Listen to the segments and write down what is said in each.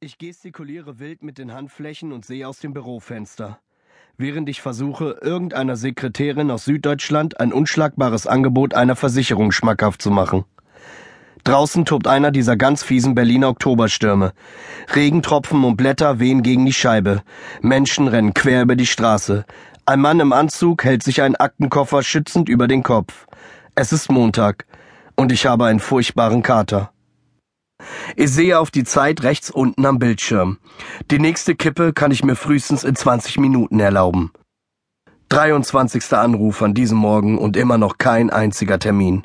Ich gestikuliere wild mit den Handflächen und sehe aus dem Bürofenster. Während ich versuche, irgendeiner Sekretärin aus Süddeutschland ein unschlagbares Angebot einer Versicherung schmackhaft zu machen. Draußen tobt einer dieser ganz fiesen Berliner Oktoberstürme. Regentropfen und Blätter wehen gegen die Scheibe. Menschen rennen quer über die Straße. Ein Mann im Anzug hält sich einen Aktenkoffer schützend über den Kopf. Es ist Montag und ich habe einen furchtbaren Kater. Ich sehe auf die Zeit rechts unten am Bildschirm. Die nächste Kippe kann ich mir frühestens in 20 Minuten erlauben. 23. Anruf an diesem Morgen und immer noch kein einziger Termin.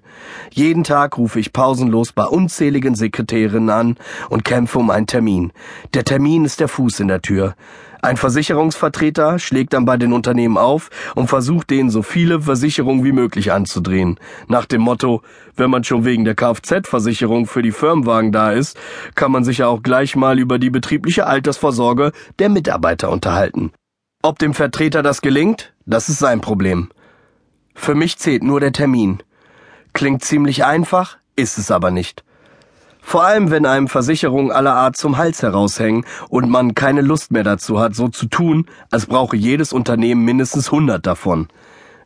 Jeden Tag rufe ich pausenlos bei unzähligen Sekretärinnen an und kämpfe um einen Termin. Der Termin ist der Fuß in der Tür. Ein Versicherungsvertreter schlägt dann bei den Unternehmen auf und versucht denen so viele Versicherungen wie möglich anzudrehen. Nach dem Motto, wenn man schon wegen der Kfz-Versicherung für die Firmenwagen da ist, kann man sich ja auch gleich mal über die betriebliche Altersvorsorge der Mitarbeiter unterhalten. Ob dem Vertreter das gelingt, das ist sein Problem. Für mich zählt nur der Termin. Klingt ziemlich einfach, ist es aber nicht. Vor allem, wenn einem Versicherungen aller Art zum Hals heraushängen und man keine Lust mehr dazu hat, so zu tun, als brauche jedes Unternehmen mindestens 100 davon.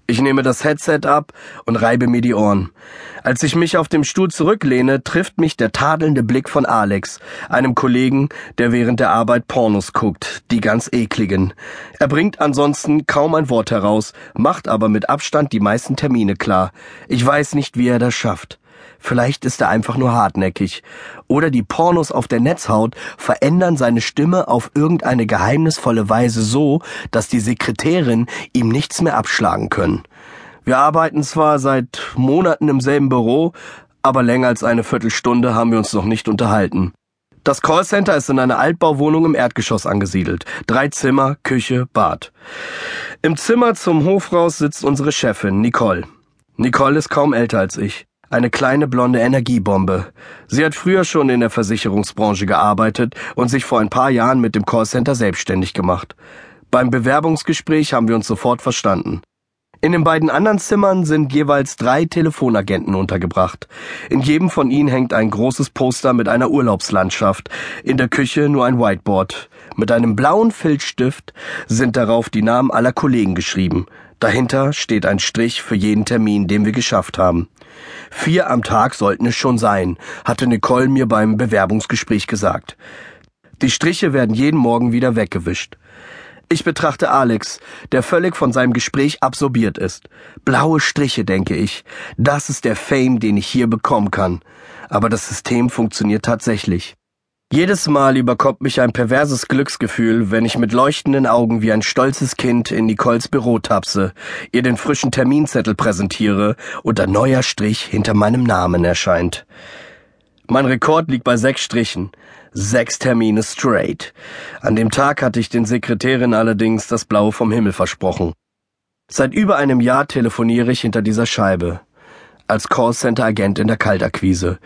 Ich nehme das Headset ab und reibe mir die Ohren. Als ich mich auf dem Stuhl zurücklehne, trifft mich der tadelnde Blick von Alex, einem Kollegen, der während der Arbeit Pornos guckt, die ganz ekligen. Er bringt ansonsten kaum ein Wort heraus, macht aber mit Abstand die meisten Termine klar. Ich weiß nicht, wie er das schafft. Vielleicht ist er einfach nur hartnäckig. Oder die Pornos auf der Netzhaut verändern seine Stimme auf irgendeine geheimnisvolle Weise so, dass die Sekretärin ihm nichts mehr abschlagen können. Wir arbeiten zwar seit Monaten im selben Büro, aber länger als eine Viertelstunde haben wir uns noch nicht unterhalten. Das Callcenter ist in einer Altbauwohnung im Erdgeschoss angesiedelt. Drei Zimmer, Küche, Bad. Im Zimmer zum Hofraus sitzt unsere Chefin, Nicole. Nicole ist kaum älter als ich. Eine kleine blonde Energiebombe. Sie hat früher schon in der Versicherungsbranche gearbeitet und sich vor ein paar Jahren mit dem Callcenter selbstständig gemacht. Beim Bewerbungsgespräch haben wir uns sofort verstanden. In den beiden anderen Zimmern sind jeweils drei Telefonagenten untergebracht. In jedem von ihnen hängt ein großes Poster mit einer Urlaubslandschaft, in der Küche nur ein Whiteboard. Mit einem blauen Filzstift sind darauf die Namen aller Kollegen geschrieben. Dahinter steht ein Strich für jeden Termin, den wir geschafft haben. Vier am Tag sollten es schon sein, hatte Nicole mir beim Bewerbungsgespräch gesagt. Die Striche werden jeden Morgen wieder weggewischt. Ich betrachte Alex, der völlig von seinem Gespräch absorbiert ist. Blaue Striche, denke ich. Das ist der Fame, den ich hier bekommen kann. Aber das System funktioniert tatsächlich. Jedes Mal überkommt mich ein perverses Glücksgefühl, wenn ich mit leuchtenden Augen wie ein stolzes Kind in Nicoles Büro tapse, ihr den frischen Terminzettel präsentiere und ein neuer Strich hinter meinem Namen erscheint. Mein Rekord liegt bei sechs Strichen. Sechs Termine straight. An dem Tag hatte ich den Sekretärin allerdings das Blaue vom Himmel versprochen. Seit über einem Jahr telefoniere ich hinter dieser Scheibe als Callcenter-Agent in der Kaltakquise.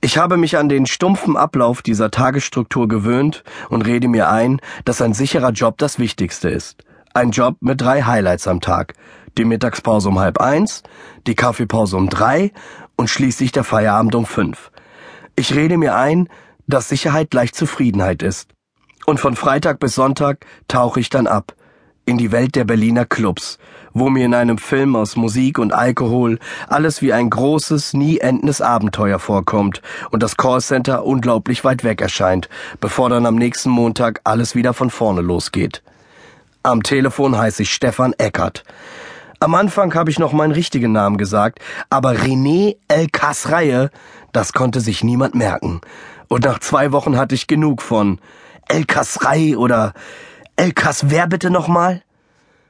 Ich habe mich an den stumpfen Ablauf dieser Tagesstruktur gewöhnt und rede mir ein, dass ein sicherer Job das Wichtigste ist. Ein Job mit drei Highlights am Tag. Die Mittagspause um halb eins, die Kaffeepause um drei und schließlich der Feierabend um fünf. Ich rede mir ein, dass Sicherheit gleich Zufriedenheit ist. Und von Freitag bis Sonntag tauche ich dann ab in die Welt der Berliner Clubs, wo mir in einem Film aus Musik und Alkohol alles wie ein großes, nie endendes Abenteuer vorkommt und das Callcenter unglaublich weit weg erscheint, bevor dann am nächsten Montag alles wieder von vorne losgeht. Am Telefon heiße ich Stefan Eckert. Am Anfang habe ich noch meinen richtigen Namen gesagt, aber René El Kasreihe, das konnte sich niemand merken. Und nach zwei Wochen hatte ich genug von El Kasrei oder Elkas, wer bitte nochmal?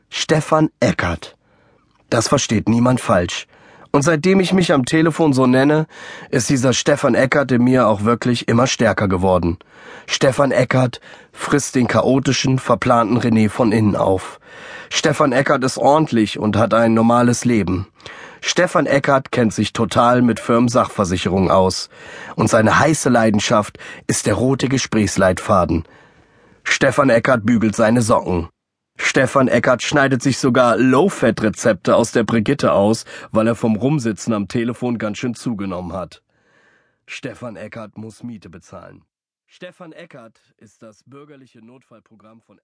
Stefan Eckert. Das versteht niemand falsch. Und seitdem ich mich am Telefon so nenne, ist dieser Stefan Eckert in mir auch wirklich immer stärker geworden. Stefan Eckert frisst den chaotischen, verplanten René von innen auf. Stefan Eckert ist ordentlich und hat ein normales Leben. Stefan Eckert kennt sich total mit Firmensachversicherung aus. Und seine heiße Leidenschaft ist der rote Gesprächsleitfaden. Stefan Eckert bügelt seine Socken. Stefan Eckert schneidet sich sogar Low-Fat-Rezepte aus der Brigitte aus, weil er vom Rumsitzen am Telefon ganz schön zugenommen hat. Stefan Eckert muss Miete bezahlen. Stefan Eckert ist das bürgerliche Notfallprogramm von